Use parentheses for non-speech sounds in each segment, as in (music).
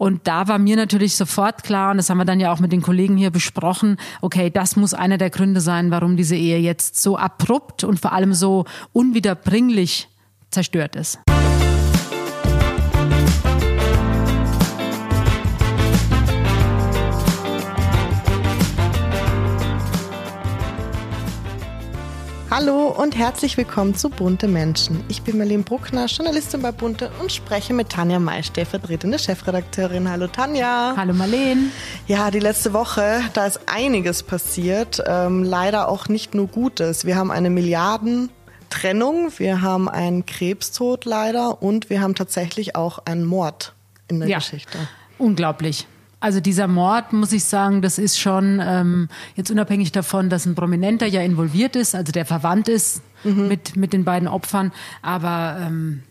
Und da war mir natürlich sofort klar, und das haben wir dann ja auch mit den Kollegen hier besprochen, okay, das muss einer der Gründe sein, warum diese Ehe jetzt so abrupt und vor allem so unwiederbringlich zerstört ist. Hallo und herzlich willkommen zu Bunte Menschen. Ich bin Marlene Bruckner, Journalistin bei Bunte und spreche mit Tanja May, stellvertretende Chefredakteurin. Hallo Tanja. Hallo Marlene. Ja, die letzte Woche, da ist einiges passiert. Ähm, leider auch nicht nur Gutes. Wir haben eine Milliardentrennung, wir haben einen Krebstod leider und wir haben tatsächlich auch einen Mord in der ja. Geschichte. Unglaublich. Also dieser Mord, muss ich sagen, das ist schon ähm, jetzt unabhängig davon, dass ein Prominenter ja involviert ist, also der verwandt ist mhm. mit, mit den beiden Opfern. Aber ähm,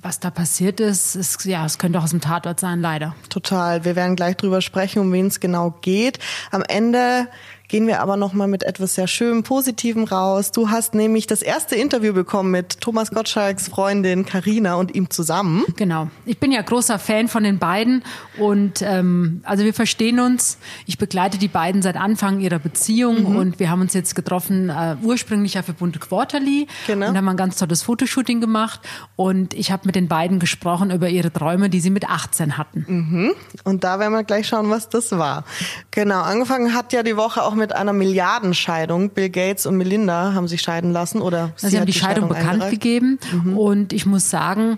was da passiert ist, ist, ja, es könnte auch aus dem Tatort sein, leider. Total. Wir werden gleich drüber sprechen, um wen es genau geht. Am Ende gehen wir aber noch mal mit etwas sehr schönem, positivem raus. Du hast nämlich das erste Interview bekommen mit Thomas Gottschalks Freundin Karina und ihm zusammen. Genau. Ich bin ja großer Fan von den beiden und ähm, also wir verstehen uns. Ich begleite die beiden seit Anfang ihrer Beziehung mhm. und wir haben uns jetzt getroffen äh, ursprünglich ja für Bunte Quarterly genau. und haben ein ganz tolles Fotoshooting gemacht und ich habe mit den beiden gesprochen über ihre Träume, die sie mit 18 hatten. Mhm. Und da werden wir gleich schauen, was das war. Genau. Angefangen hat ja die Woche auch mit einer Milliardenscheidung. Bill Gates und Melinda haben sich scheiden lassen oder sie, sie haben die, die Scheidung, Scheidung bekannt gegeben mhm. und ich muss sagen,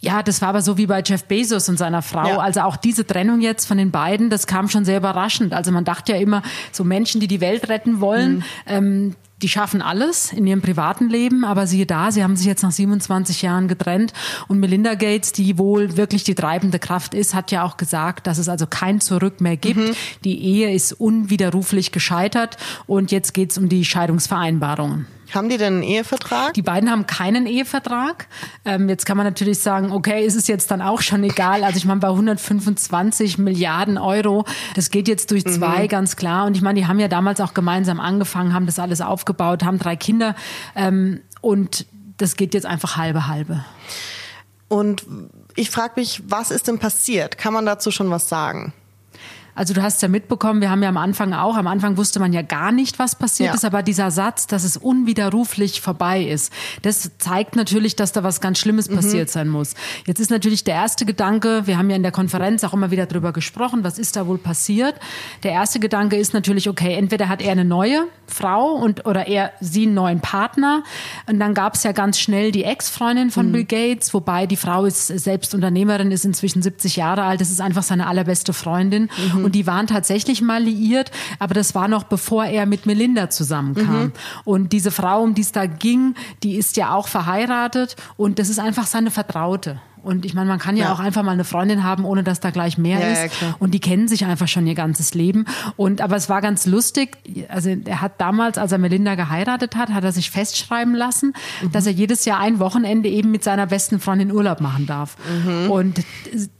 ja, das war aber so wie bei Jeff Bezos und seiner Frau. Ja. Also auch diese Trennung jetzt von den beiden, das kam schon sehr überraschend. Also man dachte ja immer, so Menschen, die die Welt retten wollen, mhm. ähm, die schaffen alles in ihrem privaten Leben, aber siehe da, sie haben sich jetzt nach 27 Jahren getrennt und Melinda Gates, die wohl wirklich die treibende Kraft ist, hat ja auch gesagt, dass es also kein Zurück mehr gibt. Mhm. Die Ehe ist unwiderruflich gescheitert und jetzt geht's um die Scheidungsvereinbarungen. Haben die denn einen Ehevertrag? Die beiden haben keinen Ehevertrag. Ähm, jetzt kann man natürlich sagen, okay, ist es jetzt dann auch schon egal. Also ich meine, bei 125 Milliarden Euro, das geht jetzt durch zwei, mhm. ganz klar. Und ich meine, die haben ja damals auch gemeinsam angefangen, haben das alles aufgebaut, haben drei Kinder. Ähm, und das geht jetzt einfach halbe halbe. Und ich frage mich, was ist denn passiert? Kann man dazu schon was sagen? Also du hast ja mitbekommen, wir haben ja am Anfang auch, am Anfang wusste man ja gar nicht, was passiert ja. ist, aber dieser Satz, dass es unwiderruflich vorbei ist, das zeigt natürlich, dass da was ganz Schlimmes mhm. passiert sein muss. Jetzt ist natürlich der erste Gedanke, wir haben ja in der Konferenz auch immer wieder drüber gesprochen, was ist da wohl passiert? Der erste Gedanke ist natürlich, okay, entweder hat er eine neue Frau und oder er sie einen neuen Partner und dann gab es ja ganz schnell die Ex-Freundin von mhm. Bill Gates, wobei die Frau ist selbst Unternehmerin, ist inzwischen 70 Jahre alt, das ist einfach seine allerbeste Freundin. Mhm. Und die waren tatsächlich mal liiert, aber das war noch bevor er mit Melinda zusammenkam. Mhm. Und diese Frau, um die es da ging, die ist ja auch verheiratet und das ist einfach seine Vertraute. Und ich meine, man kann ja, ja, auch einfach mal eine Freundin haben, ohne dass da gleich mehr ja, ist. Ja, und die kennen sich einfach schon ihr ganzes Leben. Und aber es war ganz lustig. Also er hat damals, als er Melinda geheiratet hat, hat er sich festschreiben lassen, mhm. dass er jedes Jahr ein Wochenende eben mit seiner besten Freundin Urlaub machen darf. Mhm. Und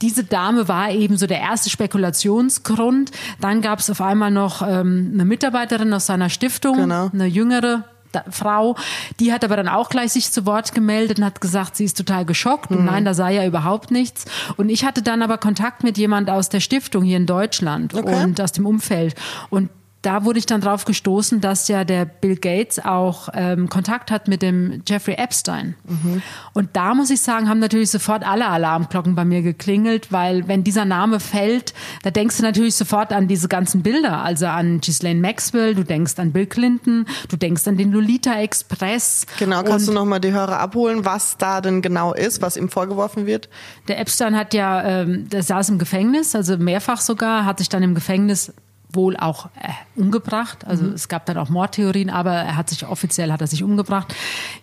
diese Dame war eben so der erste Spekulationsgrund. Dann gab es auf einmal noch ähm, eine Mitarbeiterin aus seiner Stiftung, genau. eine jüngere Frau, die hat aber dann auch gleich sich zu Wort gemeldet und hat gesagt, sie ist total geschockt und mhm. nein, da sei ja überhaupt nichts. Und ich hatte dann aber Kontakt mit jemand aus der Stiftung hier in Deutschland okay. und aus dem Umfeld und da wurde ich dann drauf gestoßen, dass ja der Bill Gates auch ähm, Kontakt hat mit dem Jeffrey Epstein. Mhm. Und da muss ich sagen, haben natürlich sofort alle Alarmglocken bei mir geklingelt, weil wenn dieser Name fällt, da denkst du natürlich sofort an diese ganzen Bilder, also an Ghislaine Maxwell, du denkst an Bill Clinton, du denkst an den Lolita Express. Genau, kannst Und du nochmal die Hörer abholen, was da denn genau ist, was ihm vorgeworfen wird? Der Epstein hat ja, ähm, der saß im Gefängnis, also mehrfach sogar, hat sich dann im Gefängnis wohl auch äh, umgebracht. Also mhm. es gab dann auch Mordtheorien, aber er hat sich offiziell hat er sich umgebracht.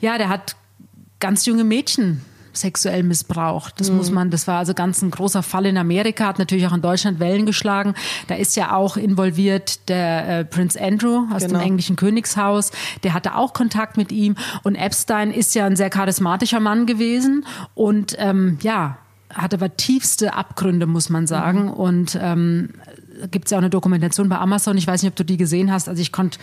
Ja, der hat ganz junge Mädchen sexuell missbraucht. Das mhm. muss man, das war also ganz ein großer Fall in Amerika, hat natürlich auch in Deutschland Wellen geschlagen. Da ist ja auch involviert der äh, Prince Andrew aus genau. dem englischen Königshaus. Der hatte auch Kontakt mit ihm. Und Epstein ist ja ein sehr charismatischer Mann gewesen. Und ähm, ja, hatte aber tiefste Abgründe, muss man sagen. Mhm. Und ähm, gibt es ja auch eine Dokumentation bei Amazon. Ich weiß nicht, ob du die gesehen hast. Also ich konnte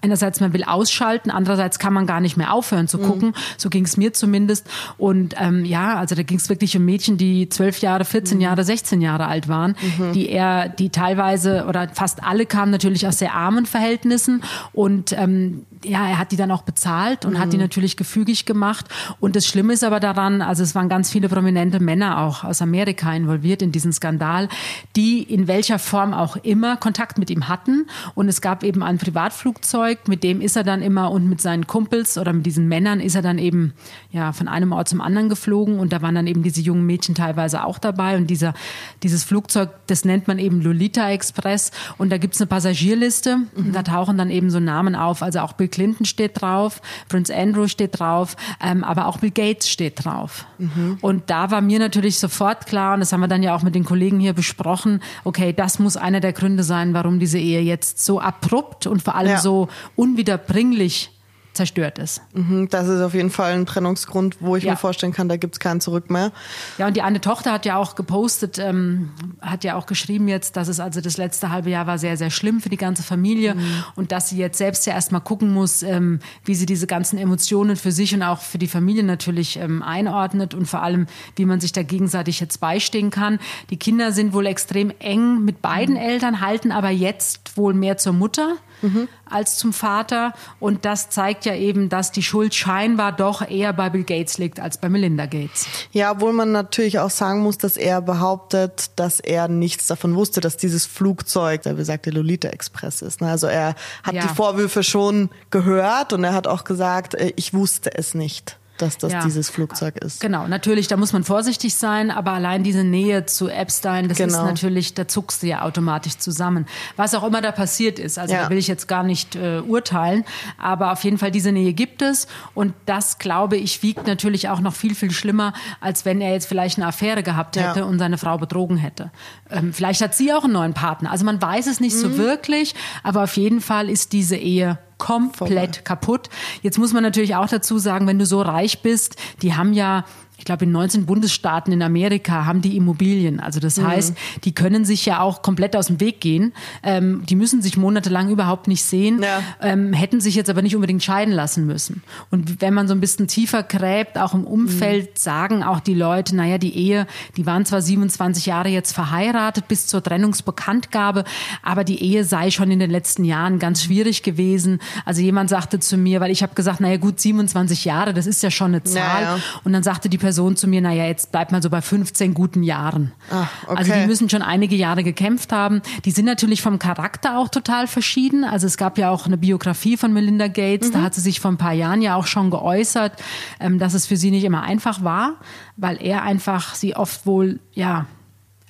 einerseits man will ausschalten, andererseits kann man gar nicht mehr aufhören zu gucken. Mhm. So ging es mir zumindest. Und ähm, ja, also da ging es wirklich um Mädchen, die zwölf Jahre, 14 mhm. Jahre, 16 Jahre alt waren, mhm. die er, die teilweise oder fast alle kamen natürlich aus sehr armen Verhältnissen und ähm, ja, er hat die dann auch bezahlt und hat die mhm. natürlich gefügig gemacht. Und das Schlimme ist aber daran, also es waren ganz viele prominente Männer auch aus Amerika involviert in diesen Skandal, die in welcher Form auch immer Kontakt mit ihm hatten. Und es gab eben ein Privatflugzeug, mit dem ist er dann immer und mit seinen Kumpels oder mit diesen Männern ist er dann eben ja von einem Ort zum anderen geflogen und da waren dann eben diese jungen Mädchen teilweise auch dabei und dieser dieses Flugzeug, das nennt man eben Lolita Express und da gibt's eine Passagierliste mhm. und da tauchen dann eben so Namen auf, also auch Bill Clinton steht drauf, Prince Andrew steht drauf, ähm, aber auch Bill Gates steht drauf. Mhm. Und da war mir natürlich sofort klar und das haben wir dann ja auch mit den Kollegen hier besprochen, okay, das muss einer der Gründe sein, warum diese Ehe jetzt so abrupt und vor allem ja. so unwiederbringlich zerstört ist. Mhm, das ist auf jeden Fall ein Trennungsgrund, wo ich ja. mir vorstellen kann, da gibt es kein Zurück mehr. Ja, und die eine Tochter hat ja auch gepostet, ähm, hat ja auch geschrieben jetzt, dass es also das letzte halbe Jahr war sehr, sehr schlimm für die ganze Familie mhm. und dass sie jetzt selbst ja erstmal gucken muss, ähm, wie sie diese ganzen Emotionen für sich und auch für die Familie natürlich ähm, einordnet und vor allem, wie man sich da gegenseitig jetzt beistehen kann. Die Kinder sind wohl extrem eng mit beiden mhm. Eltern, halten aber jetzt wohl mehr zur Mutter mhm. als zum Vater. Und das zeigt ja eben, dass die Schuld scheinbar doch eher bei Bill Gates liegt als bei Melinda Gates. Ja, obwohl man natürlich auch sagen muss, dass er behauptet, dass er nichts davon wusste, dass dieses Flugzeug, der besagte Lolita Express ist. Ne? Also er hat ja. die Vorwürfe schon gehört und er hat auch gesagt, äh, ich wusste es nicht dass das ja. dieses Flugzeug ist. Genau, natürlich, da muss man vorsichtig sein, aber allein diese Nähe zu Epstein, das genau. ist natürlich, da zuckst du ja automatisch zusammen. Was auch immer da passiert ist, also ja. da will ich jetzt gar nicht äh, urteilen, aber auf jeden Fall diese Nähe gibt es und das, glaube ich, wiegt natürlich auch noch viel, viel schlimmer, als wenn er jetzt vielleicht eine Affäre gehabt hätte ja. und seine Frau betrogen hätte. Ähm, vielleicht hat sie auch einen neuen Partner. Also man weiß es nicht mhm. so wirklich, aber auf jeden Fall ist diese Ehe komplett Vorbei. kaputt. Jetzt muss man natürlich auch dazu sagen, wenn du so reich bist, die haben ja ich glaube, in 19 Bundesstaaten in Amerika haben die Immobilien. Also das mhm. heißt, die können sich ja auch komplett aus dem Weg gehen. Ähm, die müssen sich monatelang überhaupt nicht sehen, ja. ähm, hätten sich jetzt aber nicht unbedingt scheiden lassen müssen. Und wenn man so ein bisschen tiefer gräbt, auch im Umfeld, mhm. sagen auch die Leute, naja, die Ehe, die waren zwar 27 Jahre jetzt verheiratet bis zur Trennungsbekanntgabe, aber die Ehe sei schon in den letzten Jahren ganz schwierig gewesen. Also jemand sagte zu mir, weil ich habe gesagt, naja gut, 27 Jahre, das ist ja schon eine Zahl. Ja, ja. Und dann sagte die Person zu mir, naja, jetzt bleibt man so bei 15 guten Jahren. Ach, okay. Also die müssen schon einige Jahre gekämpft haben. Die sind natürlich vom Charakter auch total verschieden. Also es gab ja auch eine Biografie von Melinda Gates, mhm. da hat sie sich vor ein paar Jahren ja auch schon geäußert, ähm, dass es für sie nicht immer einfach war, weil er einfach sie oft wohl, ja,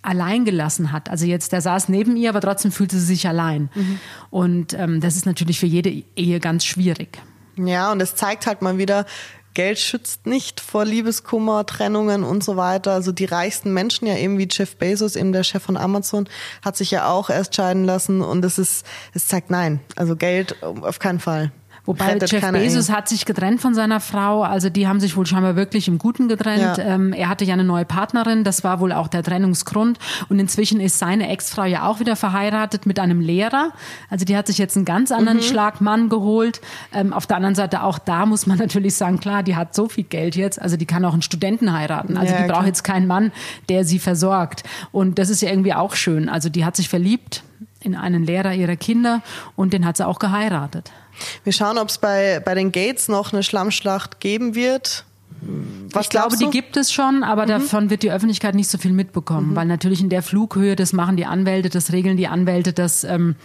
allein gelassen hat. Also jetzt, der saß neben ihr, aber trotzdem fühlte sie sich allein. Mhm. Und ähm, das ist natürlich für jede Ehe ganz schwierig. Ja, und es zeigt halt mal wieder, Geld schützt nicht vor Liebeskummer, Trennungen und so weiter. Also die reichsten Menschen, ja eben wie Jeff Bezos, eben der Chef von Amazon, hat sich ja auch erst scheiden lassen und es ist, es zeigt nein. Also Geld auf keinen Fall. Wobei Jeff Bezos hat sich getrennt von seiner Frau, also die haben sich wohl scheinbar wirklich im Guten getrennt. Ja. Ähm, er hatte ja eine neue Partnerin, das war wohl auch der Trennungsgrund. Und inzwischen ist seine Ex-Frau ja auch wieder verheiratet mit einem Lehrer. Also die hat sich jetzt einen ganz anderen mhm. Schlagmann geholt. Ähm, auf der anderen Seite auch da muss man (laughs) natürlich sagen, klar, die hat so viel Geld jetzt, also die kann auch einen Studenten heiraten. Also ja, die braucht jetzt keinen Mann, der sie versorgt. Und das ist ja irgendwie auch schön. Also die hat sich verliebt in einen Lehrer ihrer Kinder und den hat sie auch geheiratet. Wir schauen, ob es bei, bei den Gates noch eine Schlammschlacht geben wird. Was ich glaube, du? die gibt es schon, aber mhm. davon wird die Öffentlichkeit nicht so viel mitbekommen, mhm. weil natürlich in der Flughöhe, das machen die Anwälte, das regeln die Anwälte, das ähm,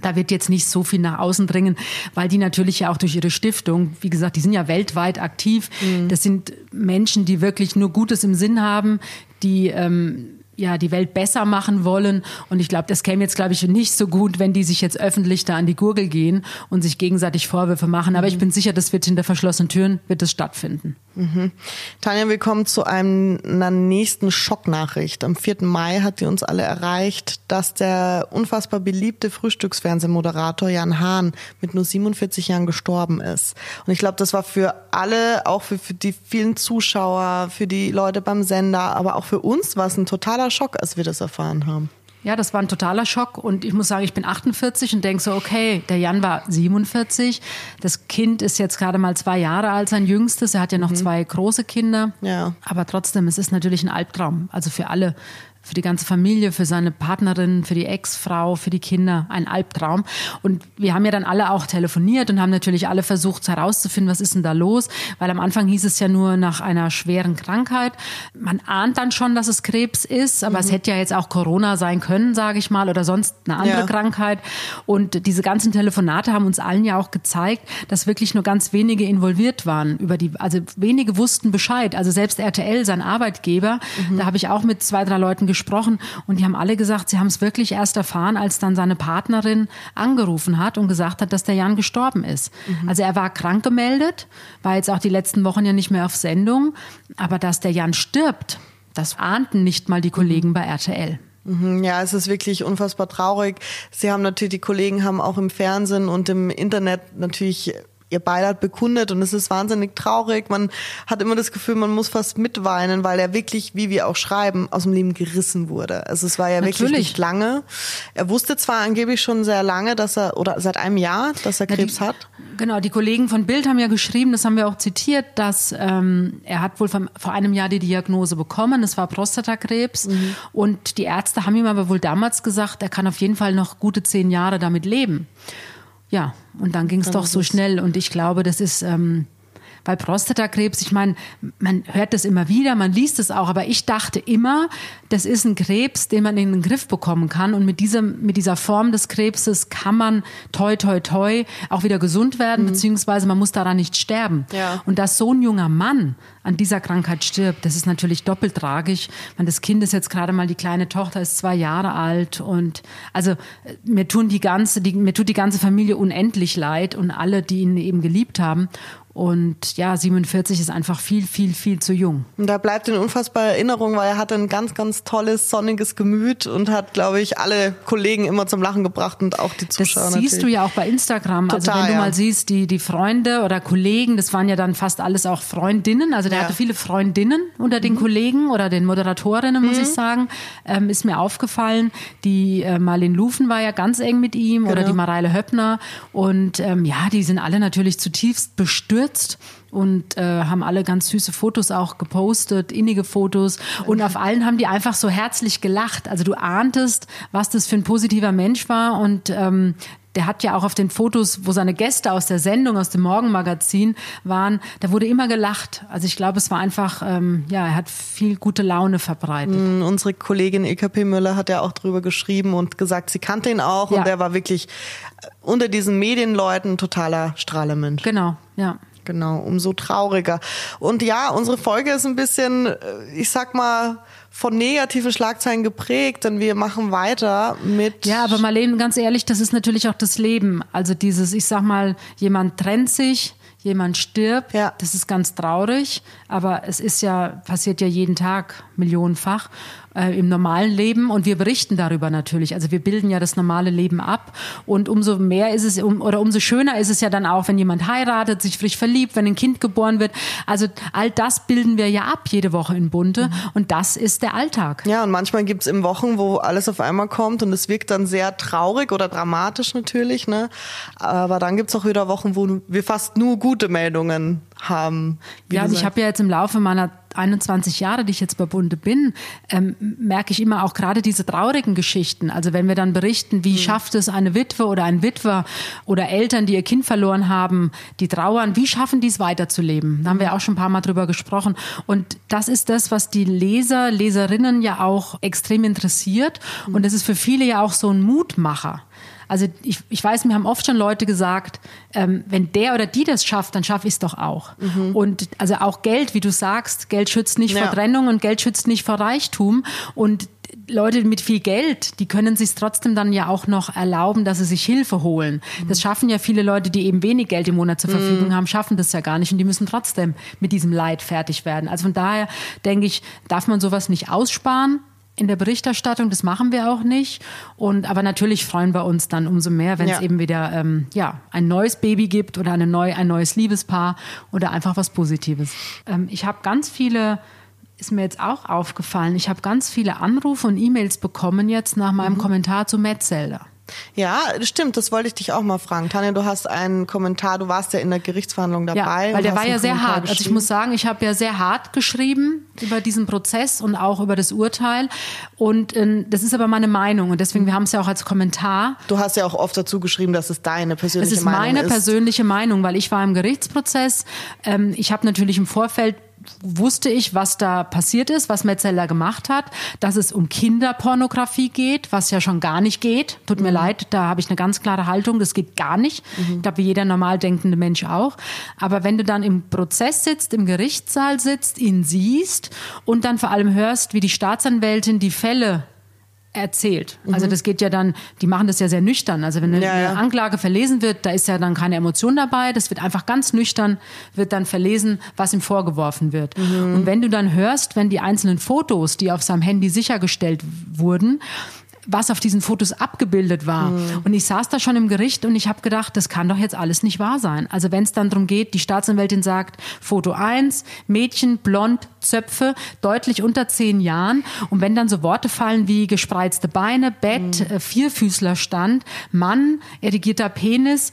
da wird jetzt nicht so viel nach außen dringen, weil die natürlich ja auch durch ihre Stiftung, wie gesagt, die sind ja weltweit aktiv. Mhm. Das sind Menschen, die wirklich nur Gutes im Sinn haben, die ähm, ja, die Welt besser machen wollen. Und ich glaube, das käme jetzt, glaube ich, nicht so gut, wenn die sich jetzt öffentlich da an die Gurgel gehen und sich gegenseitig Vorwürfe machen. Aber mhm. ich bin sicher, das wird hinter verschlossenen Türen, wird es stattfinden. Mhm. Tanja, wir kommen zu einer nächsten Schocknachricht. Am 4. Mai hat die uns alle erreicht, dass der unfassbar beliebte Frühstücksfernsehmoderator Jan Hahn mit nur 47 Jahren gestorben ist. Und ich glaube, das war für alle, auch für, für die vielen Zuschauer, für die Leute beim Sender, aber auch für uns war es ein totaler Schock, als wir das erfahren haben. Ja, das war ein totaler Schock und ich muss sagen, ich bin 48 und denke so, okay, der Jan war 47, das Kind ist jetzt gerade mal zwei Jahre alt, sein jüngstes, er hat ja noch mhm. zwei große Kinder, ja. aber trotzdem, es ist natürlich ein Albtraum, also für alle für die ganze Familie, für seine Partnerin, für die Ex-Frau, für die Kinder ein Albtraum. Und wir haben ja dann alle auch telefoniert und haben natürlich alle versucht herauszufinden, was ist denn da los, weil am Anfang hieß es ja nur nach einer schweren Krankheit. Man ahnt dann schon, dass es Krebs ist, aber mhm. es hätte ja jetzt auch Corona sein können, sage ich mal, oder sonst eine andere ja. Krankheit. Und diese ganzen Telefonate haben uns allen ja auch gezeigt, dass wirklich nur ganz wenige involviert waren über die, also wenige wussten Bescheid. Also selbst RTL, sein Arbeitgeber, mhm. da habe ich auch mit zwei, drei Leuten gesprochen und die haben alle gesagt, sie haben es wirklich erst erfahren, als dann seine Partnerin angerufen hat und gesagt hat, dass der Jan gestorben ist. Mhm. Also er war krank gemeldet, war jetzt auch die letzten Wochen ja nicht mehr auf Sendung, aber dass der Jan stirbt, das ahnten nicht mal die Kollegen bei RTL. Mhm, ja, es ist wirklich unfassbar traurig. Sie haben natürlich, die Kollegen haben auch im Fernsehen und im Internet natürlich ihr Beileid bekundet und es ist wahnsinnig traurig. Man hat immer das Gefühl, man muss fast mitweinen, weil er wirklich, wie wir auch schreiben, aus dem Leben gerissen wurde. Also es war ja Natürlich. wirklich nicht lange. Er wusste zwar angeblich schon sehr lange, dass er, oder seit einem Jahr, dass er Krebs ja, die, hat. Genau, die Kollegen von Bild haben ja geschrieben, das haben wir auch zitiert, dass ähm, er hat wohl vom, vor einem Jahr die Diagnose bekommen, es war Prostatakrebs mhm. und die Ärzte haben ihm aber wohl damals gesagt, er kann auf jeden Fall noch gute zehn Jahre damit leben. Ja, und dann ging es doch so schnell. Und ich glaube, das ist, ähm, weil Prostatakrebs, ich meine, man hört das immer wieder, man liest es auch, aber ich dachte immer, das ist ein Krebs, den man in den Griff bekommen kann und mit diesem, mit dieser Form des Krebses kann man toi toi toi auch wieder gesund werden, mhm. beziehungsweise man muss daran nicht sterben. Ja. Und dass so ein junger Mann an dieser Krankheit stirbt, das ist natürlich doppelt tragisch. Man, das Kind ist jetzt gerade mal die kleine Tochter ist zwei Jahre alt und also mir tun die ganze, die, mir tut die ganze Familie unendlich leid und alle, die ihn eben geliebt haben. Und ja, 47 ist einfach viel, viel, viel zu jung. Und da bleibt in unfassbar Erinnerung, weil er hatte ein ganz, ganz tolles, sonniges Gemüt und hat, glaube ich, alle Kollegen immer zum Lachen gebracht und auch die Zuschauer. Das siehst natürlich. du ja auch bei Instagram. Total, also wenn du ja. mal siehst, die, die Freunde oder Kollegen, das waren ja dann fast alles auch Freundinnen. Also der ja. hatte viele Freundinnen unter den mhm. Kollegen oder den Moderatorinnen, muss mhm. ich sagen. Ähm, ist mir aufgefallen. Die äh, Marlene Lufen war ja ganz eng mit ihm genau. oder die Mareile Höppner. Und ähm, ja, die sind alle natürlich zutiefst bestürzt gestürzt und äh, haben alle ganz süße Fotos auch gepostet, innige Fotos. Und auf allen haben die einfach so herzlich gelacht. Also du ahntest, was das für ein positiver Mensch war. Und ähm, der hat ja auch auf den Fotos, wo seine Gäste aus der Sendung, aus dem Morgenmagazin waren, da wurde immer gelacht. Also ich glaube, es war einfach, ähm, ja, er hat viel gute Laune verbreitet. Mm, unsere Kollegin EKP Müller hat ja auch drüber geschrieben und gesagt, sie kannte ihn auch ja. und er war wirklich unter diesen Medienleuten totaler Strahlemensch. Genau, ja. Genau, umso trauriger. Und ja, unsere Folge ist ein bisschen, äh, ich sag mal, von negativen Schlagzeilen geprägt, denn wir machen weiter mit. Ja, aber Marlene, ganz ehrlich, das ist natürlich auch das Leben. Also dieses, ich sag mal, jemand trennt sich, jemand stirbt, ja. das ist ganz traurig, aber es ist ja, passiert ja jeden Tag millionenfach äh, im normalen Leben und wir berichten darüber natürlich. Also wir bilden ja das normale Leben ab und umso mehr ist es um, oder umso schöner ist es ja dann auch, wenn jemand heiratet, sich frisch verliebt, wenn ein Kind geboren wird. Also all das bilden wir ja ab jede Woche in Bunte mhm. und das ist der Alltag. Ja, und manchmal gibt's im Wochen, wo alles auf einmal kommt und es wirkt dann sehr traurig oder dramatisch natürlich, ne? Aber dann gibt's auch wieder Wochen, wo wir fast nur gute Meldungen haben. Ja, und ich habe ja jetzt im Laufe meiner 21 Jahre, die ich jetzt bei Bunde bin, ähm, merke ich immer auch gerade diese traurigen Geschichten. Also wenn wir dann berichten, wie mhm. schafft es eine Witwe oder ein Witwer oder Eltern, die ihr Kind verloren haben, die trauern, wie schaffen die es weiterzuleben? Da haben wir auch schon ein paar Mal drüber gesprochen. Und das ist das, was die Leser, Leserinnen ja auch extrem interessiert. Mhm. Und das ist für viele ja auch so ein Mutmacher. Also ich, ich weiß, mir haben oft schon Leute gesagt, ähm, wenn der oder die das schafft, dann schaffe ich es doch auch. Mhm. Und also auch Geld, wie du sagst, Geld schützt nicht ja. vor Trennung und Geld schützt nicht vor Reichtum. Und Leute mit viel Geld, die können sich trotzdem dann ja auch noch erlauben, dass sie sich Hilfe holen. Mhm. Das schaffen ja viele Leute, die eben wenig Geld im Monat zur Verfügung mhm. haben, schaffen das ja gar nicht und die müssen trotzdem mit diesem Leid fertig werden. Also von daher denke ich, darf man sowas nicht aussparen, in der Berichterstattung. Das machen wir auch nicht. Und aber natürlich freuen wir uns dann umso mehr, wenn es ja. eben wieder ähm, ja ein neues Baby gibt oder eine neu, ein neues Liebespaar oder einfach was Positives. Ähm, ich habe ganz viele ist mir jetzt auch aufgefallen. Ich habe ganz viele Anrufe und E-Mails bekommen jetzt nach meinem mhm. Kommentar zu Metzelder. Ja, stimmt, das wollte ich dich auch mal fragen. Tanja, du hast einen Kommentar, du warst ja in der Gerichtsverhandlung dabei. Ja, weil der war ja sehr hart. Also ich muss sagen, ich habe ja sehr hart geschrieben über diesen Prozess und auch über das Urteil. Und äh, das ist aber meine Meinung und deswegen, wir haben es ja auch als Kommentar. Du hast ja auch oft dazu geschrieben, dass es deine persönliche Meinung ist. Es ist meine persönliche Meinung, weil ich war im Gerichtsprozess. Ähm, ich habe natürlich im Vorfeld wusste ich, was da passiert ist, was Metzeler gemacht hat, dass es um Kinderpornografie geht, was ja schon gar nicht geht. Tut mir mhm. leid, da habe ich eine ganz klare Haltung, das geht gar nicht. Mhm. Ich glaube, wie jeder normal denkende Mensch auch. Aber wenn du dann im Prozess sitzt, im Gerichtssaal sitzt, ihn siehst und dann vor allem hörst, wie die Staatsanwältin die Fälle erzählt. Also mhm. Also das geht ja dann, die machen das ja sehr nüchtern. Also wenn eine, ja, ja. eine, Anklage verlesen wird, da ist ja dann keine Emotion dabei. Das wird einfach ganz nüchtern, wird dann verlesen, was ihm vorgeworfen wird. Mhm. Und wenn du dann hörst, wenn die einzelnen Fotos, die auf seinem Handy sichergestellt wurden, was auf diesen Fotos abgebildet war. Mhm. Und ich saß da schon im Gericht und ich habe gedacht, das kann doch jetzt alles nicht wahr sein. Also wenn es dann darum geht, die Staatsanwältin sagt, Foto 1, Mädchen, blond, Zöpfe, deutlich unter zehn Jahren. Und wenn dann so Worte fallen wie gespreizte Beine, Bett, mhm. Vierfüßlerstand, Mann, erigierter Penis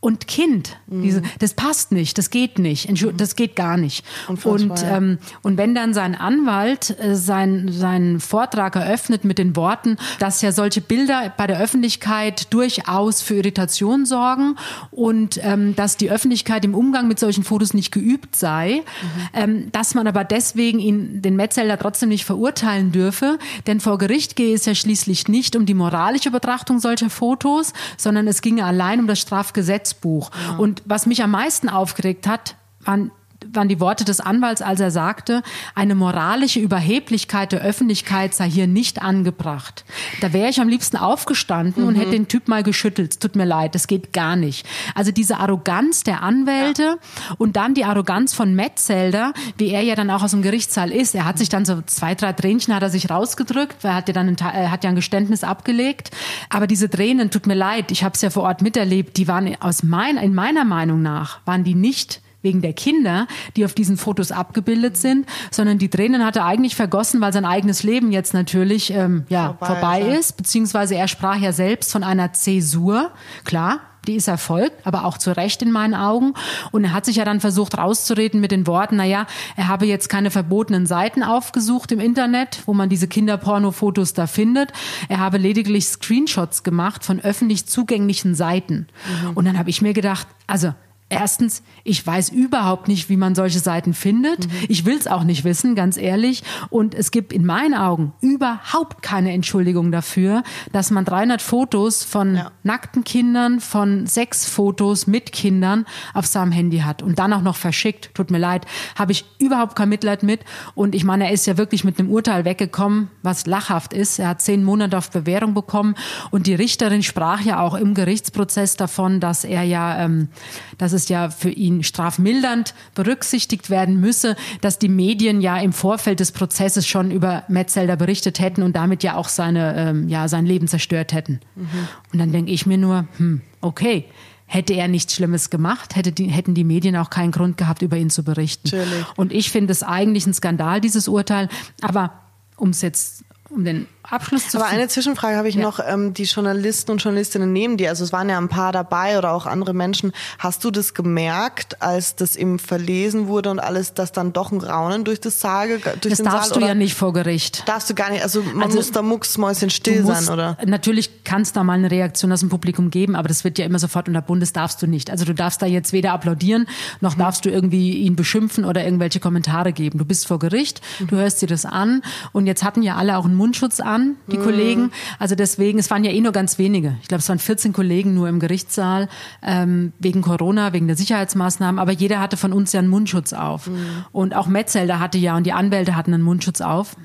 und Kind. Mhm. Diese, das passt nicht, das geht nicht, das geht gar nicht. Und, ähm, und wenn dann sein Anwalt äh, sein, seinen Vortrag eröffnet mit den Worten, dass ja solche Bilder bei der Öffentlichkeit durchaus für Irritation sorgen und ähm, dass die Öffentlichkeit im Umgang mit solchen Fotos nicht geübt sei, mhm. ähm, dass man aber deswegen ihn, den Metzelder trotzdem nicht verurteilen dürfe, denn vor Gericht gehe es ja schließlich nicht um die moralische Betrachtung solcher Fotos, sondern es ginge allein um das Strafgesetz Gesetzbuch. Ja. Und was mich am meisten aufgeregt hat, waren waren die Worte des Anwalts, als er sagte, eine moralische Überheblichkeit der Öffentlichkeit sei hier nicht angebracht. Da wäre ich am liebsten aufgestanden mhm. und hätte den Typ mal geschüttelt. Tut mir leid, das geht gar nicht. Also diese Arroganz der Anwälte ja. und dann die Arroganz von Metzelder, wie er ja dann auch aus dem Gerichtssaal ist. Er hat sich dann so zwei, drei Tränchen hat er sich rausgedrückt, weil er hat ja dann ein, hat ja ein Geständnis abgelegt. Aber diese Tränen, tut mir leid, ich habe es ja vor Ort miterlebt, die waren aus mein, in meiner Meinung nach, waren die nicht wegen der Kinder, die auf diesen Fotos abgebildet sind, sondern die Tränen hat er eigentlich vergossen, weil sein eigenes Leben jetzt natürlich ähm, ja, vorbei, vorbei ist, ist. Beziehungsweise er sprach ja selbst von einer Zäsur. Klar, die ist erfolgt, aber auch zu Recht in meinen Augen. Und er hat sich ja dann versucht rauszureden mit den Worten, naja, er habe jetzt keine verbotenen Seiten aufgesucht im Internet, wo man diese Kinderporno-Fotos da findet. Er habe lediglich Screenshots gemacht von öffentlich zugänglichen Seiten. Mhm. Und dann habe ich mir gedacht, also Erstens, ich weiß überhaupt nicht, wie man solche Seiten findet. Mhm. Ich will es auch nicht wissen, ganz ehrlich. Und es gibt in meinen Augen überhaupt keine Entschuldigung dafür, dass man 300 Fotos von ja. nackten Kindern, von sechs Fotos mit Kindern auf seinem Handy hat und dann auch noch verschickt. Tut mir leid, habe ich überhaupt kein Mitleid mit. Und ich meine, er ist ja wirklich mit einem Urteil weggekommen, was lachhaft ist. Er hat zehn Monate auf Bewährung bekommen und die Richterin sprach ja auch im Gerichtsprozess davon, dass er ja, ähm, dass es ja für ihn strafmildernd berücksichtigt werden müsse, dass die Medien ja im Vorfeld des Prozesses schon über Metzelder berichtet hätten und damit ja auch seine, ähm, ja, sein Leben zerstört hätten. Mhm. Und dann denke ich mir nur, hm, okay, hätte er nichts Schlimmes gemacht, hätte die, hätten die Medien auch keinen Grund gehabt, über ihn zu berichten. Natürlich. Und ich finde es eigentlich ein Skandal, dieses Urteil. Aber um es jetzt um den Abschluss zu Aber eine Zwischenfrage habe ich ja. noch, ähm, die Journalisten und Journalistinnen nehmen die, also es waren ja ein paar dabei oder auch andere Menschen. Hast du das gemerkt, als das ihm verlesen wurde und alles, dass dann doch ein Raunen durch das Saal durch Das darfst Saal, du ja nicht vor Gericht. Darfst du gar nicht, also man also, muss da mucksmäuschen still sein, oder? Natürlich kann es da mal eine Reaktion aus dem Publikum geben, aber das wird ja immer sofort unterbunden, das darfst du nicht. Also du darfst da jetzt weder applaudieren, noch mhm. darfst du irgendwie ihn beschimpfen oder irgendwelche Kommentare geben. Du bist vor Gericht, mhm. du hörst dir das an und jetzt hatten ja alle auch einen Mundschutz an, die mhm. Kollegen. Also deswegen, es waren ja eh nur ganz wenige. Ich glaube, es waren 14 Kollegen nur im Gerichtssaal ähm, wegen Corona, wegen der Sicherheitsmaßnahmen. Aber jeder hatte von uns ja einen Mundschutz auf. Mhm. Und auch Metzelder hatte ja und die Anwälte hatten einen Mundschutz auf.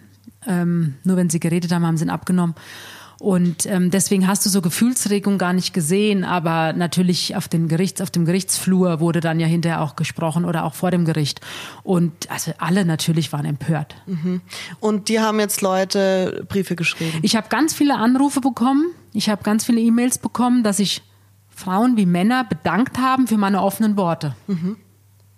Ähm, nur wenn sie geredet haben, haben sie ihn abgenommen. Und ähm, deswegen hast du so Gefühlsregung gar nicht gesehen, aber natürlich auf, den Gerichts, auf dem Gerichtsflur wurde dann ja hinterher auch gesprochen oder auch vor dem Gericht. Und also alle natürlich waren empört. Mhm. Und die haben jetzt Leute Briefe geschrieben? Ich habe ganz viele Anrufe bekommen, ich habe ganz viele E-Mails bekommen, dass sich Frauen wie Männer bedankt haben für meine offenen Worte. Mhm.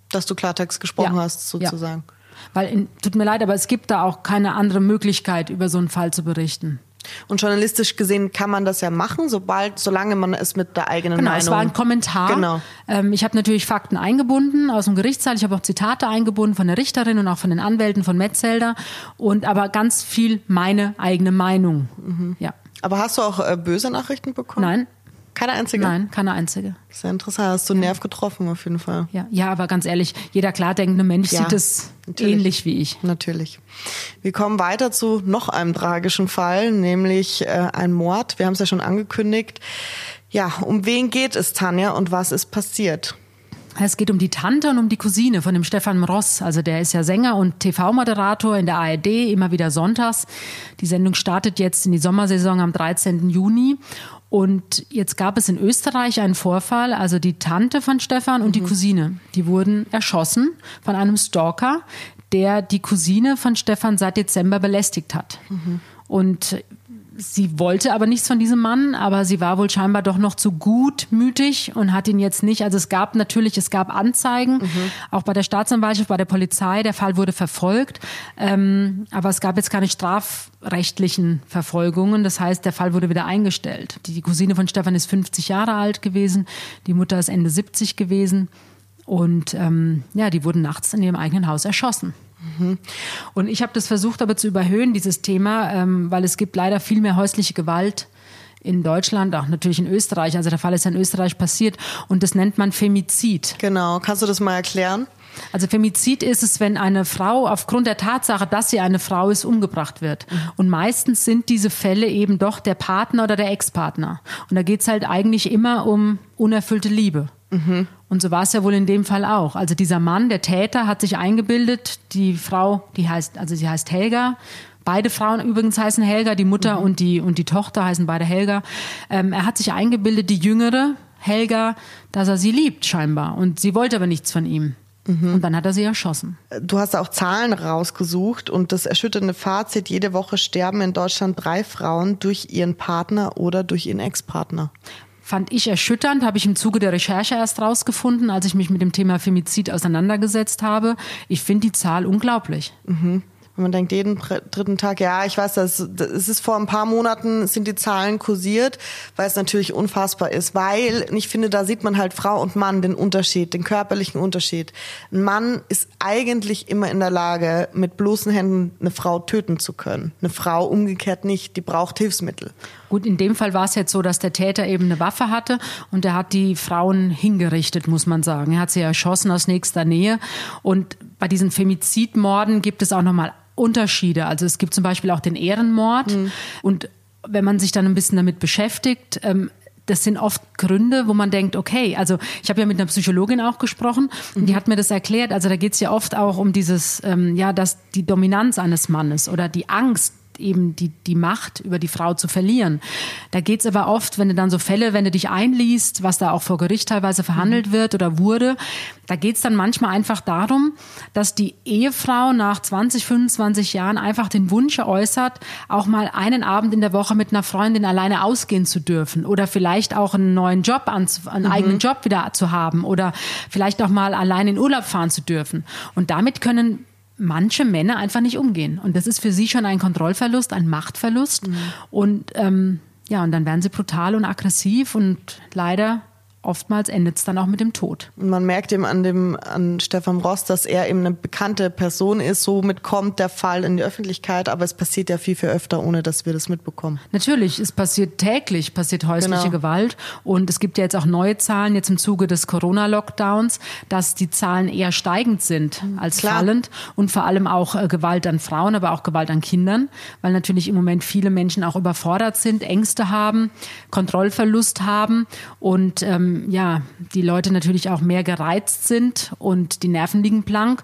Dass du Klartext gesprochen ja. hast, sozusagen. Ja. Weil, in, tut mir leid, aber es gibt da auch keine andere Möglichkeit, über so einen Fall zu berichten. Und journalistisch gesehen kann man das ja machen, sobald, solange man es mit der eigenen genau, Meinung. Es war ein Kommentar. Genau. Ähm, ich habe natürlich Fakten eingebunden aus dem Gerichtssaal. Ich habe auch Zitate eingebunden von der Richterin und auch von den Anwälten von Metzelder und aber ganz viel meine eigene Meinung. Mhm. Ja. Aber hast du auch äh, böse Nachrichten bekommen? Nein. Keine einzige? Nein, keine einzige. Sehr interessant. Hast du einen Nerv getroffen auf jeden Fall. Ja, ja aber ganz ehrlich, jeder klar denkende Mensch ja, sieht es ähnlich wie ich. Natürlich. Wir kommen weiter zu noch einem tragischen Fall, nämlich äh, ein Mord. Wir haben es ja schon angekündigt. Ja, um wen geht es, Tanja, und was ist passiert? Es geht um die Tante und um die Cousine von dem Stefan Ross. Also der ist ja Sänger und TV-Moderator in der ARD, immer wieder sonntags. Die Sendung startet jetzt in die Sommersaison am 13. Juni. Und jetzt gab es in Österreich einen Vorfall, also die Tante von Stefan und mhm. die Cousine, die wurden erschossen von einem Stalker, der die Cousine von Stefan seit Dezember belästigt hat. Mhm. Und sie wollte aber nichts von diesem Mann, aber sie war wohl scheinbar doch noch zu gutmütig und hat ihn jetzt nicht. Also es gab natürlich, es gab Anzeigen, mhm. auch bei der Staatsanwaltschaft, bei der Polizei. Der Fall wurde verfolgt, ähm, aber es gab jetzt keine strafrechtlichen Verfolgungen. Das heißt, der Fall wurde wieder eingestellt. Die Cousine von Stefan ist 50 Jahre alt gewesen, die Mutter ist Ende 70 gewesen und ähm, ja, die wurden nachts in ihrem eigenen Haus erschossen. Mhm. Und ich habe das versucht aber zu überhöhen, dieses Thema, ähm, weil es gibt leider viel mehr häusliche Gewalt in Deutschland, auch natürlich in Österreich. Also der Fall ist ja in Österreich passiert und das nennt man Femizid. Genau, kannst du das mal erklären? Also Femizid ist es, wenn eine Frau aufgrund der Tatsache, dass sie eine Frau ist, umgebracht wird. Mhm. Und meistens sind diese Fälle eben doch der Partner oder der Ex-Partner. Und da geht es halt eigentlich immer um unerfüllte Liebe. Mhm. Und so war es ja wohl in dem Fall auch. Also dieser Mann, der Täter, hat sich eingebildet, die Frau, die heißt, also sie heißt Helga. Beide Frauen übrigens heißen Helga, die Mutter mhm. und, die, und die Tochter heißen beide Helga. Ähm, er hat sich eingebildet, die jüngere Helga, dass er sie liebt scheinbar. Und sie wollte aber nichts von ihm. Mhm. Und dann hat er sie erschossen. Du hast auch Zahlen rausgesucht und das erschütternde Fazit, jede Woche sterben in Deutschland drei Frauen durch ihren Partner oder durch ihren Ex-Partner fand ich erschütternd, habe ich im Zuge der Recherche erst rausgefunden, als ich mich mit dem Thema Femizid auseinandergesetzt habe. Ich finde die Zahl unglaublich. Mhm. Wenn man denkt, jeden dritten Tag, ja, ich weiß, das, es ist vor ein paar Monaten sind die Zahlen kursiert, weil es natürlich unfassbar ist, weil ich finde, da sieht man halt Frau und Mann den Unterschied, den körperlichen Unterschied. Ein Mann ist eigentlich immer in der Lage, mit bloßen Händen eine Frau töten zu können. Eine Frau umgekehrt nicht, die braucht Hilfsmittel. Gut, in dem Fall war es jetzt so, dass der Täter eben eine Waffe hatte und er hat die Frauen hingerichtet, muss man sagen. Er hat sie erschossen aus nächster Nähe und bei diesen Femizidmorden gibt es auch nochmal Unterschiede. Also es gibt zum Beispiel auch den Ehrenmord mhm. und wenn man sich dann ein bisschen damit beschäftigt, ähm, das sind oft Gründe, wo man denkt, okay, also ich habe ja mit einer Psychologin auch gesprochen und die mhm. hat mir das erklärt. Also da geht es ja oft auch um dieses, ähm, ja, dass die Dominanz eines Mannes oder die Angst, eben die, die Macht über die Frau zu verlieren. Da geht's aber oft, wenn du dann so Fälle, wenn du dich einliest, was da auch vor Gericht teilweise verhandelt mhm. wird oder wurde, da geht's dann manchmal einfach darum, dass die Ehefrau nach 20, 25 Jahren einfach den Wunsch äußert, auch mal einen Abend in der Woche mit einer Freundin alleine ausgehen zu dürfen oder vielleicht auch einen neuen Job, einen mhm. eigenen Job wieder zu haben oder vielleicht auch mal allein in Urlaub fahren zu dürfen. Und damit können manche Männer einfach nicht umgehen. Und das ist für sie schon ein Kontrollverlust, ein Machtverlust. Mhm. Und ähm, ja, und dann werden sie brutal und aggressiv und leider oftmals endet es dann auch mit dem Tod. Man merkt eben an dem an Stefan Ross, dass er eben eine bekannte Person ist. Somit kommt der Fall in die Öffentlichkeit, aber es passiert ja viel viel öfter, ohne dass wir das mitbekommen. Natürlich, es passiert täglich, passiert häusliche genau. Gewalt und es gibt ja jetzt auch neue Zahlen jetzt im Zuge des Corona-Lockdowns, dass die Zahlen eher steigend sind als Klar. fallend und vor allem auch äh, Gewalt an Frauen, aber auch Gewalt an Kindern, weil natürlich im Moment viele Menschen auch überfordert sind, Ängste haben, Kontrollverlust haben und ähm, ja, die Leute natürlich auch mehr gereizt sind und die Nerven liegen blank.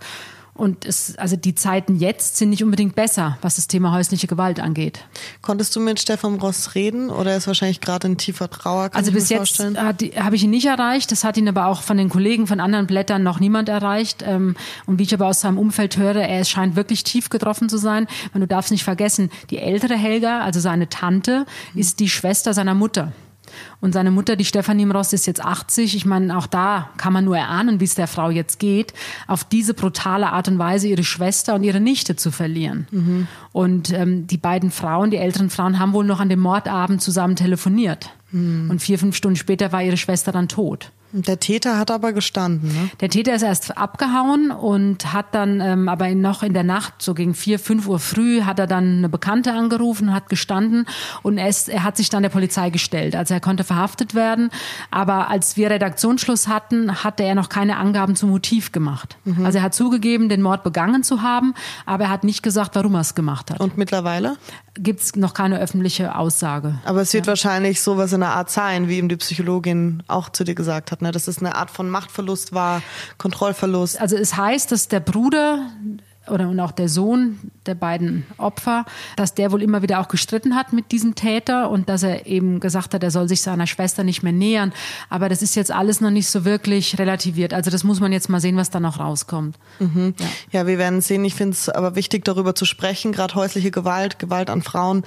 Und es, also die Zeiten jetzt sind nicht unbedingt besser, was das Thema häusliche Gewalt angeht. Konntest du mit Stefan Ross reden oder ist wahrscheinlich gerade in tiefer Trauer? also bis jetzt habe ich ihn nicht erreicht. Das hat ihn aber auch von den Kollegen von anderen Blättern noch niemand erreicht. Ähm, und wie ich aber aus seinem Umfeld höre, er scheint wirklich tief getroffen zu sein. Und du darfst nicht vergessen, die ältere Helga, also seine Tante, ist die Schwester seiner Mutter. Und seine Mutter, die Stefanie Ross, ist jetzt 80. Ich meine, auch da kann man nur erahnen, wie es der Frau jetzt geht, auf diese brutale Art und Weise ihre Schwester und ihre Nichte zu verlieren. Mhm. Und ähm, die beiden Frauen, die älteren Frauen, haben wohl noch an dem Mordabend zusammen telefoniert. Mhm. Und vier, fünf Stunden später war ihre Schwester dann tot. Der Täter hat aber gestanden, ne? Der Täter ist erst abgehauen und hat dann ähm, aber noch in der Nacht, so gegen vier, fünf Uhr früh, hat er dann eine Bekannte angerufen, hat gestanden und er, ist, er hat sich dann der Polizei gestellt. Also er konnte verhaftet werden, aber als wir Redaktionsschluss hatten, hatte er noch keine Angaben zum Motiv gemacht. Mhm. Also er hat zugegeben, den Mord begangen zu haben, aber er hat nicht gesagt, warum er es gemacht hat. Und mittlerweile? Gibt es noch keine öffentliche Aussage. Aber es wird ja. wahrscheinlich sowas in der Art sein, wie ihm die Psychologin auch zu dir gesagt hat hat, ne? dass es eine Art von Machtverlust war, Kontrollverlust. Also es heißt, dass der Bruder oder und auch der Sohn der beiden Opfer, dass der wohl immer wieder auch gestritten hat mit diesem Täter und dass er eben gesagt hat, er soll sich seiner Schwester nicht mehr nähern. Aber das ist jetzt alles noch nicht so wirklich relativiert. Also das muss man jetzt mal sehen, was da noch rauskommt. Mhm. Ja. ja, wir werden sehen. Ich finde es aber wichtig, darüber zu sprechen, gerade häusliche Gewalt, Gewalt an Frauen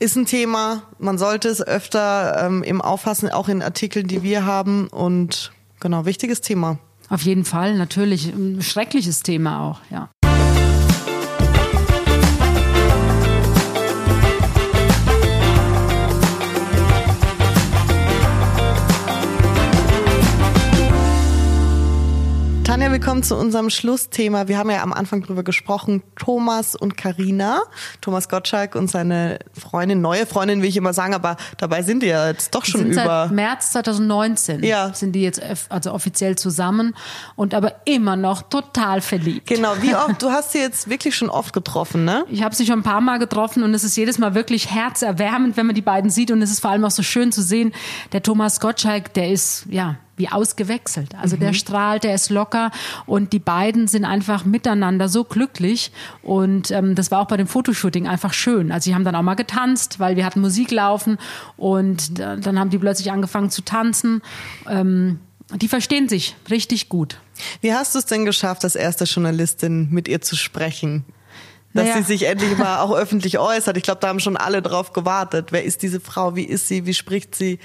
ist ein Thema. Man sollte es öfter ähm, im Auffassen, auch in Artikeln, die wir haben. Und genau, wichtiges Thema. Auf jeden Fall, natürlich. Ein schreckliches Thema auch, ja. Tanja, wir kommen zu unserem Schlussthema. Wir haben ja am Anfang drüber gesprochen, Thomas und Karina, Thomas Gottschalk und seine Freundin, neue Freundin, will ich immer sagen, aber dabei sind die ja jetzt doch schon sind über. Seit März 2019 ja. sind die jetzt also offiziell zusammen und aber immer noch total verliebt. Genau, wie oft? (laughs) Du hast sie jetzt wirklich schon oft getroffen, ne? Ich habe sie schon ein paar Mal getroffen und es ist jedes Mal wirklich herzerwärmend, wenn man die beiden sieht und es ist vor allem auch so schön zu sehen, der Thomas Gottschalk, der ist, ja, wie ausgewechselt. Also mhm. der strahlt, der ist locker und die beiden sind einfach miteinander so glücklich und ähm, das war auch bei dem Fotoshooting einfach schön. Also sie haben dann auch mal getanzt, weil wir hatten Musik laufen und dann haben die plötzlich angefangen zu tanzen. Ähm, die verstehen sich richtig gut. Wie hast du es denn geschafft, als erste Journalistin mit ihr zu sprechen? Dass naja. sie sich endlich mal auch öffentlich äußert. Ich glaube, da haben schon alle drauf gewartet. Wer ist diese Frau? Wie ist sie? Wie spricht sie?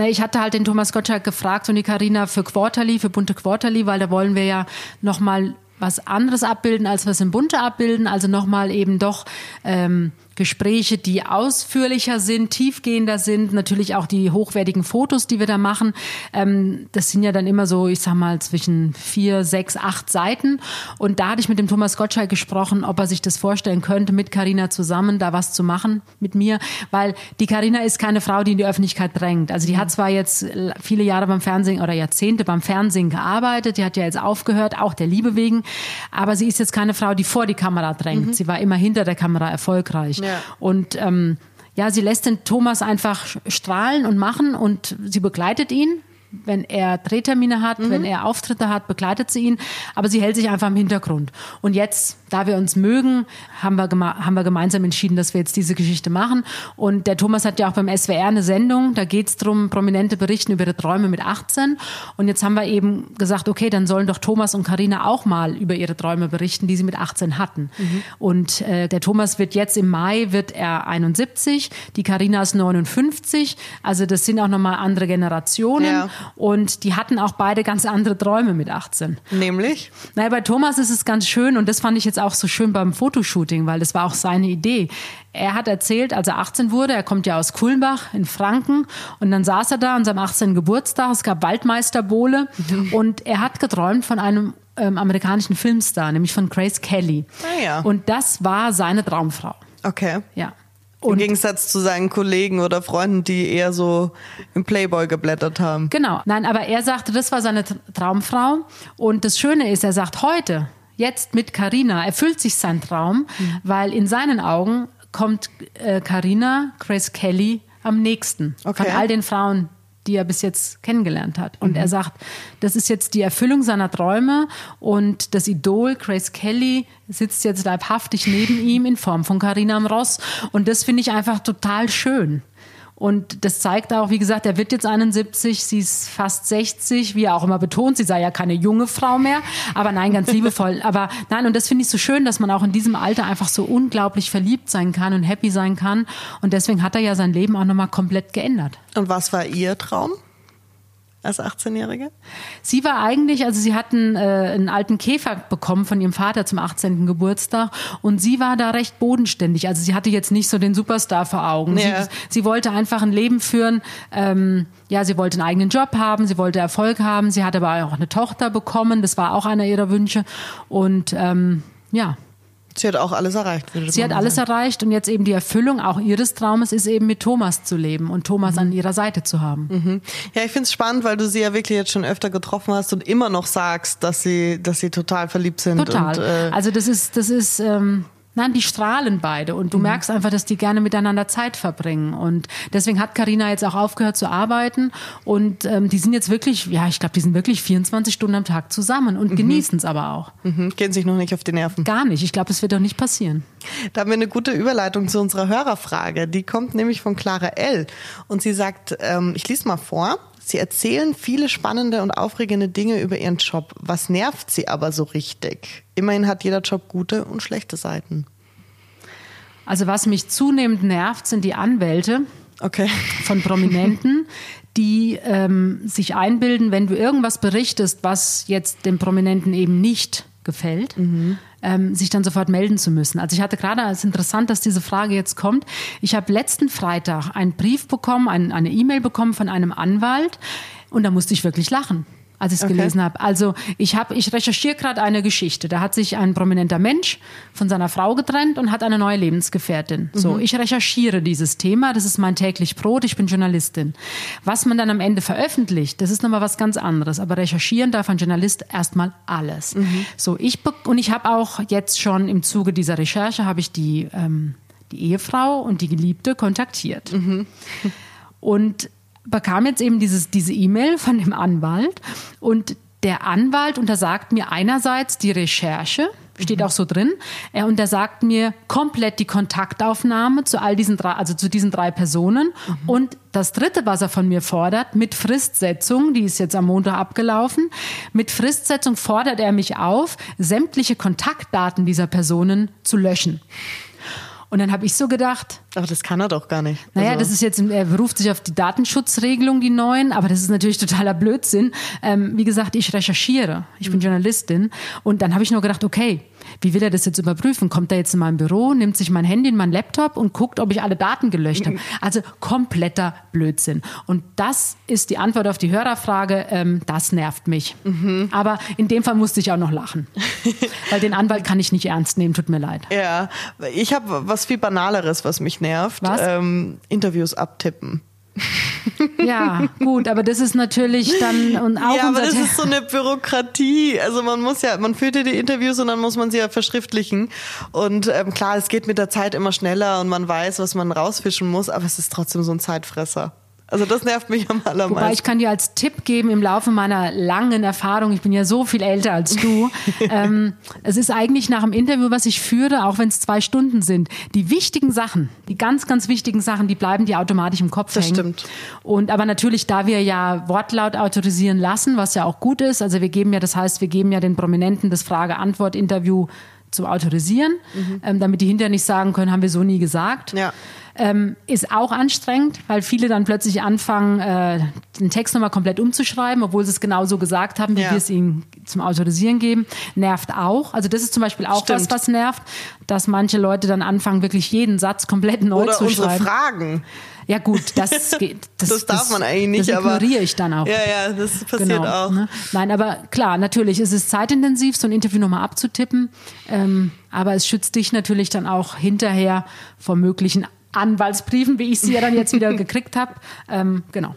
Na, ich hatte halt den Thomas Gottschalk gefragt und die Karina für Quarterly, für bunte Quarterly, weil da wollen wir ja nochmal was anderes abbilden, als was im Bunte abbilden. Also nochmal eben doch ähm, Gespräche, die ausführlicher sind, tiefgehender sind, natürlich auch die hochwertigen Fotos, die wir da machen. Ähm, das sind ja dann immer so, ich sag mal, zwischen vier, sechs, acht Seiten. Und da hatte ich mit dem Thomas Gottschalk gesprochen, ob er sich das vorstellen könnte, mit Carina zusammen da was zu machen mit mir, weil die Carina ist keine Frau, die in die Öffentlichkeit drängt. Also die hat zwar jetzt viele Jahre beim Fernsehen oder Jahrzehnte beim Fernsehen gearbeitet, die hat ja jetzt aufgehört, auch der Liebe wegen, aber sie ist jetzt keine Frau, die vor die Kamera drängt. Mhm. Sie war immer hinter der Kamera erfolgreich. Ja. Und ähm, ja, sie lässt den Thomas einfach strahlen und machen und sie begleitet ihn wenn er Drehtermine hat, mhm. wenn er Auftritte hat, begleitet sie ihn, aber sie hält sich einfach im Hintergrund. Und jetzt, da wir uns mögen, haben wir, haben wir gemeinsam entschieden, dass wir jetzt diese Geschichte machen. Und der Thomas hat ja auch beim SWR eine Sendung, da geht es darum, prominente berichten über ihre Träume mit 18. Und jetzt haben wir eben gesagt, okay, dann sollen doch Thomas und Karina auch mal über ihre Träume berichten, die sie mit 18 hatten. Mhm. Und äh, der Thomas wird jetzt im Mai, wird er 71, die Karina ist 59, also das sind auch nochmal andere Generationen. Ja. Und die hatten auch beide ganz andere Träume mit 18. Nämlich? Naja, bei Thomas ist es ganz schön und das fand ich jetzt auch so schön beim Fotoshooting, weil das war auch seine Idee. Er hat erzählt, als er 18 wurde, er kommt ja aus Kulmbach in Franken und dann saß er da an seinem 18. Geburtstag, es gab Waldmeisterbohle mhm. und er hat geträumt von einem ähm, amerikanischen Filmstar, nämlich von Grace Kelly. Ah, ja. Und das war seine Traumfrau. Okay. Ja. Und Im Gegensatz zu seinen Kollegen oder Freunden, die eher so im Playboy geblättert haben. Genau. Nein, aber er sagte, das war seine Traumfrau. Und das Schöne ist, er sagt heute, jetzt mit Carina, erfüllt sich sein Traum, mhm. weil in seinen Augen kommt Carina, äh, Grace Kelly, am nächsten okay. von all den Frauen, die er bis jetzt kennengelernt hat. Und mhm. er sagt, das ist jetzt die Erfüllung seiner Träume und das Idol Grace Kelly sitzt jetzt leibhaftig neben ihm in Form von Carina Ross. Und das finde ich einfach total schön. Und das zeigt auch, wie gesagt, er wird jetzt 71, sie ist fast 60, wie er auch immer betont, sie sei ja keine junge Frau mehr. Aber nein, ganz liebevoll. (laughs) Aber nein, und das finde ich so schön, dass man auch in diesem Alter einfach so unglaublich verliebt sein kann und happy sein kann. Und deswegen hat er ja sein Leben auch nochmal komplett geändert. Und was war Ihr Traum? Als 18-Jährige? Sie war eigentlich, also sie hatten äh, einen alten Käfer bekommen von ihrem Vater zum 18. Geburtstag und sie war da recht bodenständig. Also sie hatte jetzt nicht so den Superstar vor Augen. Ja. Sie, sie, wollte einfach ein Leben führen. Ähm, ja, sie wollte einen eigenen Job haben, sie wollte Erfolg haben. Sie hat aber auch eine Tochter bekommen. Das war auch einer ihrer Wünsche. Und ähm, ja. Sie hat auch alles erreicht. Sie hat alles sagen. erreicht und jetzt eben die Erfüllung auch ihres Traumes ist eben mit Thomas zu leben und Thomas mhm. an ihrer Seite zu haben. Mhm. Ja, ich finde es spannend, weil du sie ja wirklich jetzt schon öfter getroffen hast und immer noch sagst, dass sie, dass sie total verliebt sind. Total. Und, äh also das ist, das ist. Ähm Nein, die strahlen beide und du mhm. merkst einfach, dass die gerne miteinander Zeit verbringen und deswegen hat Karina jetzt auch aufgehört zu arbeiten und ähm, die sind jetzt wirklich, ja, ich glaube, die sind wirklich 24 Stunden am Tag zusammen und mhm. genießen es aber auch. Mhm. Gehen sich noch nicht auf die Nerven. Gar nicht. Ich glaube, das wird doch nicht passieren. Da haben wir eine gute Überleitung zu unserer Hörerfrage. Die kommt nämlich von Clara L. Und sie sagt, ähm, ich lese mal vor. Sie erzählen viele spannende und aufregende Dinge über ihren Job. Was nervt sie aber so richtig? Immerhin hat jeder Job gute und schlechte Seiten. Also was mich zunehmend nervt, sind die Anwälte okay. von Prominenten, (laughs) die ähm, sich einbilden, wenn du irgendwas berichtest, was jetzt dem Prominenten eben nicht gefällt, mhm. ähm, sich dann sofort melden zu müssen. Also ich hatte gerade, es ist interessant, dass diese Frage jetzt kommt. Ich habe letzten Freitag einen Brief bekommen, ein, eine E-Mail bekommen von einem Anwalt und da musste ich wirklich lachen als ich es okay. gelesen habe. Also ich habe, ich recherchiere gerade eine Geschichte. Da hat sich ein prominenter Mensch von seiner Frau getrennt und hat eine neue Lebensgefährtin. Mhm. So, ich recherchiere dieses Thema. Das ist mein täglich Brot. Ich bin Journalistin. Was man dann am Ende veröffentlicht, das ist nochmal was ganz anderes. Aber recherchieren darf ein Journalist erstmal alles. Mhm. So, ich und ich habe auch jetzt schon im Zuge dieser Recherche habe ich die ähm, die Ehefrau und die Geliebte kontaktiert. Mhm. Und bekam jetzt eben dieses, diese E-Mail von dem Anwalt und der Anwalt untersagt mir einerseits die Recherche, steht mhm. auch so drin, er untersagt mir komplett die Kontaktaufnahme zu all diesen drei, also zu diesen drei Personen. Mhm. Und das dritte, was er von mir fordert, mit Fristsetzung, die ist jetzt am Montag abgelaufen, mit Fristsetzung fordert er mich auf, sämtliche Kontaktdaten dieser Personen zu löschen. Und dann habe ich so gedacht. Aber das kann er doch gar nicht. Naja, also. das ist jetzt, er beruft sich auf die Datenschutzregelung, die neuen, aber das ist natürlich (laughs) totaler Blödsinn. Ähm, wie gesagt, ich recherchiere. Ich mhm. bin Journalistin. Und dann habe ich nur gedacht, okay, wie will er das jetzt überprüfen? Kommt er jetzt in mein Büro, nimmt sich mein Handy, mein Laptop und guckt, ob ich alle Daten gelöscht habe? Also kompletter Blödsinn. Und das ist die Antwort auf die Hörerfrage. Ähm, das nervt mich. Mhm. Aber in dem Fall musste ich auch noch lachen. (laughs) Weil den Anwalt kann ich nicht ernst nehmen, tut mir leid. Ja, ich habe was viel Banaleres, was mich nervt. Was? Ähm, Interviews abtippen. Ja, gut, aber das ist natürlich dann und auch Ja, aber das ist so eine Bürokratie. Also man muss ja, man führt ja die Interviews und dann muss man sie ja verschriftlichen. Und ähm, klar, es geht mit der Zeit immer schneller und man weiß, was man rausfischen muss, aber es ist trotzdem so ein Zeitfresser. Also das nervt mich am allermeisten. Wobei ich kann dir als Tipp geben, im Laufe meiner langen Erfahrung, ich bin ja so viel älter als du, (laughs) ähm, es ist eigentlich nach dem Interview, was ich führe, auch wenn es zwei Stunden sind, die wichtigen Sachen, die ganz, ganz wichtigen Sachen, die bleiben dir automatisch im Kopf das hängen. Das stimmt. Und aber natürlich, da wir ja Wortlaut autorisieren lassen, was ja auch gut ist, also wir geben ja, das heißt, wir geben ja den Prominenten das Frage-Antwort-Interview zu autorisieren, mhm. ähm, damit die hinterher nicht sagen können, haben wir so nie gesagt. Ja. Ähm, ist auch anstrengend, weil viele dann plötzlich anfangen, äh, den Text nochmal komplett umzuschreiben, obwohl sie es genauso gesagt haben, wie ja. wir es ihnen zum Autorisieren geben. Nervt auch. Also das ist zum Beispiel auch Stimmt. was, was nervt, dass manche Leute dann anfangen, wirklich jeden Satz komplett neu Oder zu schreiben. Oder unsere Fragen. Ja gut, das (laughs) geht. Das, das darf das, man eigentlich nicht, das aber ich dann auch. Ja, ja, das passiert genau, auch. Ne? Nein, aber klar, natürlich ist es zeitintensiv, so ein Interview nochmal abzutippen. Ähm, aber es schützt dich natürlich dann auch hinterher vor möglichen Anwaltsbriefen, wie ich sie ja dann jetzt wieder (laughs) gekriegt habe. Ähm, genau.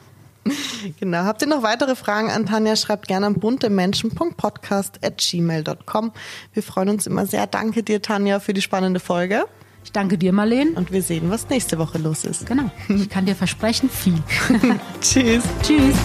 Genau. Habt ihr noch weitere Fragen an Tanja? Schreibt gerne an buntemenschen.podcast.gmail.com. Wir freuen uns immer sehr. Danke dir, Tanja, für die spannende Folge. Ich danke dir, Marleen. Und wir sehen, was nächste Woche los ist. Genau. Ich kann dir versprechen, viel. (laughs) Tschüss. Tschüss.